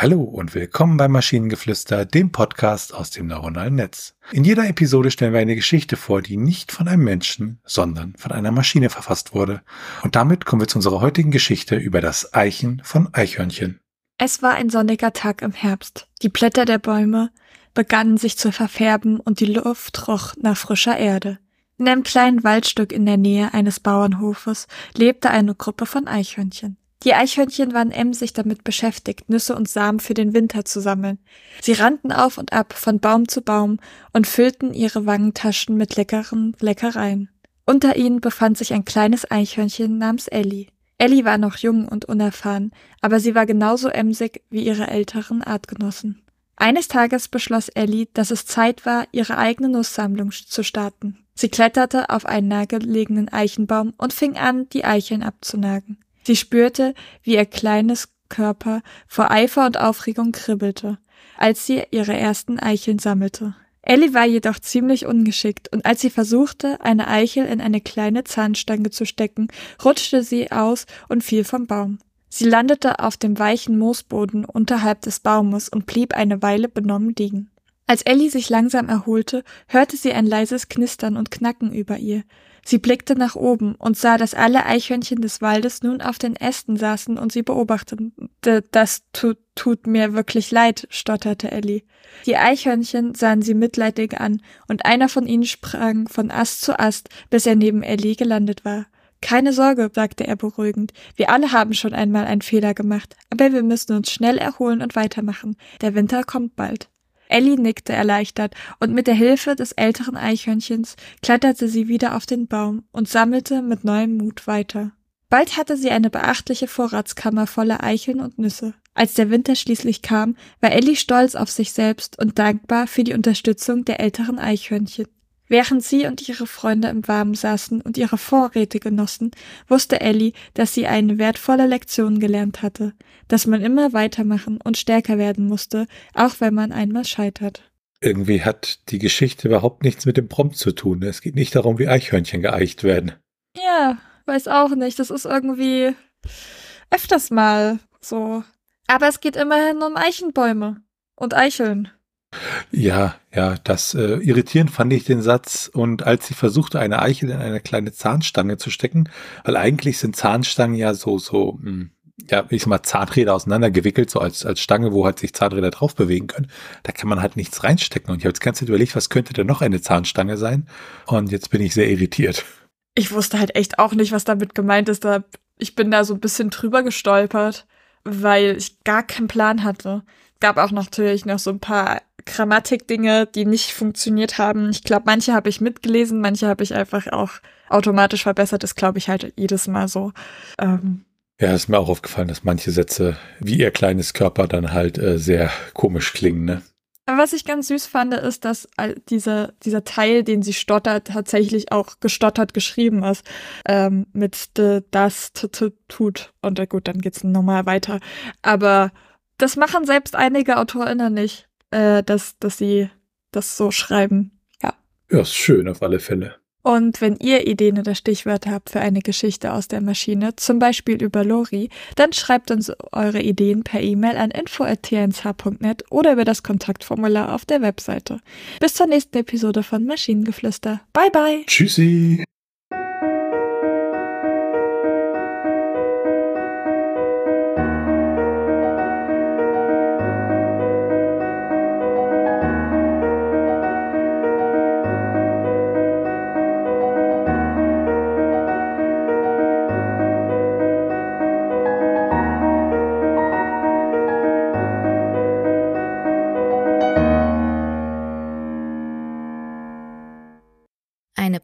Hallo und willkommen beim Maschinengeflüster, dem Podcast aus dem neuronalen Netz. In jeder Episode stellen wir eine Geschichte vor, die nicht von einem Menschen, sondern von einer Maschine verfasst wurde. Und damit kommen wir zu unserer heutigen Geschichte über das Eichen von Eichhörnchen. Es war ein sonniger Tag im Herbst. Die Blätter der Bäume begannen sich zu verfärben und die Luft roch nach frischer Erde. In einem kleinen Waldstück in der Nähe eines Bauernhofes lebte eine Gruppe von Eichhörnchen. Die Eichhörnchen waren emsig damit beschäftigt, Nüsse und Samen für den Winter zu sammeln. Sie rannten auf und ab von Baum zu Baum und füllten ihre Wangentaschen mit leckeren Leckereien. Unter ihnen befand sich ein kleines Eichhörnchen namens Ellie. Ellie war noch jung und unerfahren, aber sie war genauso emsig wie ihre älteren Artgenossen. Eines Tages beschloss Ellie, dass es Zeit war, ihre eigene Nusssammlung zu starten. Sie kletterte auf einen nahegelegenen Eichenbaum und fing an, die Eicheln abzunagen. Sie spürte, wie ihr kleines Körper vor Eifer und Aufregung kribbelte, als sie ihre ersten Eicheln sammelte. Ellie war jedoch ziemlich ungeschickt, und als sie versuchte, eine Eichel in eine kleine Zahnstange zu stecken, rutschte sie aus und fiel vom Baum. Sie landete auf dem weichen Moosboden unterhalb des Baumes und blieb eine Weile benommen liegen. Als Ellie sich langsam erholte, hörte sie ein leises Knistern und Knacken über ihr. Sie blickte nach oben und sah, dass alle Eichhörnchen des Waldes nun auf den Ästen saßen und sie beobachteten. Das tut, tut mir wirklich leid, stotterte Ellie. Die Eichhörnchen sahen sie mitleidig an, und einer von ihnen sprang von Ast zu Ast, bis er neben Ellie gelandet war. Keine Sorge, sagte er beruhigend. Wir alle haben schon einmal einen Fehler gemacht, aber wir müssen uns schnell erholen und weitermachen. Der Winter kommt bald. Ellie nickte erleichtert, und mit der Hilfe des älteren Eichhörnchens kletterte sie wieder auf den Baum und sammelte mit neuem Mut weiter. Bald hatte sie eine beachtliche Vorratskammer voller Eicheln und Nüsse. Als der Winter schließlich kam, war Ellie stolz auf sich selbst und dankbar für die Unterstützung der älteren Eichhörnchen. Während sie und ihre Freunde im Warmen saßen und ihre Vorräte genossen, wusste Ellie, dass sie eine wertvolle Lektion gelernt hatte, dass man immer weitermachen und stärker werden musste, auch wenn man einmal scheitert. Irgendwie hat die Geschichte überhaupt nichts mit dem Prompt zu tun. Es geht nicht darum, wie Eichhörnchen geeicht werden. Ja, weiß auch nicht. Das ist irgendwie öfters mal so. Aber es geht immerhin um Eichenbäume und Eicheln. Ja, ja, das äh, irritierend fand ich den Satz. Und als sie versuchte, eine Eichel in eine kleine Zahnstange zu stecken, weil eigentlich sind Zahnstangen ja so, so, mh, hm, ja, ich sag mal, Zahnräder auseinandergewickelt, so als, als Stange, wo halt sich Zahnräder drauf bewegen können. Da kann man halt nichts reinstecken. Und ich habe jetzt ganz überlegt, was könnte denn noch eine Zahnstange sein? Und jetzt bin ich sehr irritiert. Ich wusste halt echt auch nicht, was damit gemeint ist. Da, ich bin da so ein bisschen drüber gestolpert, weil ich gar keinen Plan hatte. Gab auch natürlich noch so ein paar Grammatikdinge, die nicht funktioniert haben. Ich glaube, manche habe ich mitgelesen, manche habe ich einfach auch automatisch verbessert. Das glaube ich halt jedes Mal so. Ähm, ja, ist mir auch aufgefallen, dass manche Sätze wie ihr kleines Körper dann halt äh, sehr komisch klingen, ne? Aber was ich ganz süß fand, ist, dass dieser, dieser Teil, den sie stottert, tatsächlich auch gestottert geschrieben ist. Ähm, mit das tut. Und äh, gut, dann geht's nochmal weiter. Aber das machen selbst einige AutorInnen nicht äh, dass, dass sie das so schreiben. Ja. Ja, ist schön auf alle Fälle. Und wenn ihr Ideen oder Stichwörter habt für eine Geschichte aus der Maschine, zum Beispiel über Lori, dann schreibt uns eure Ideen per E-Mail an info.tnsh.net oder über das Kontaktformular auf der Webseite. Bis zur nächsten Episode von Maschinengeflüster. Bye bye. Tschüssi.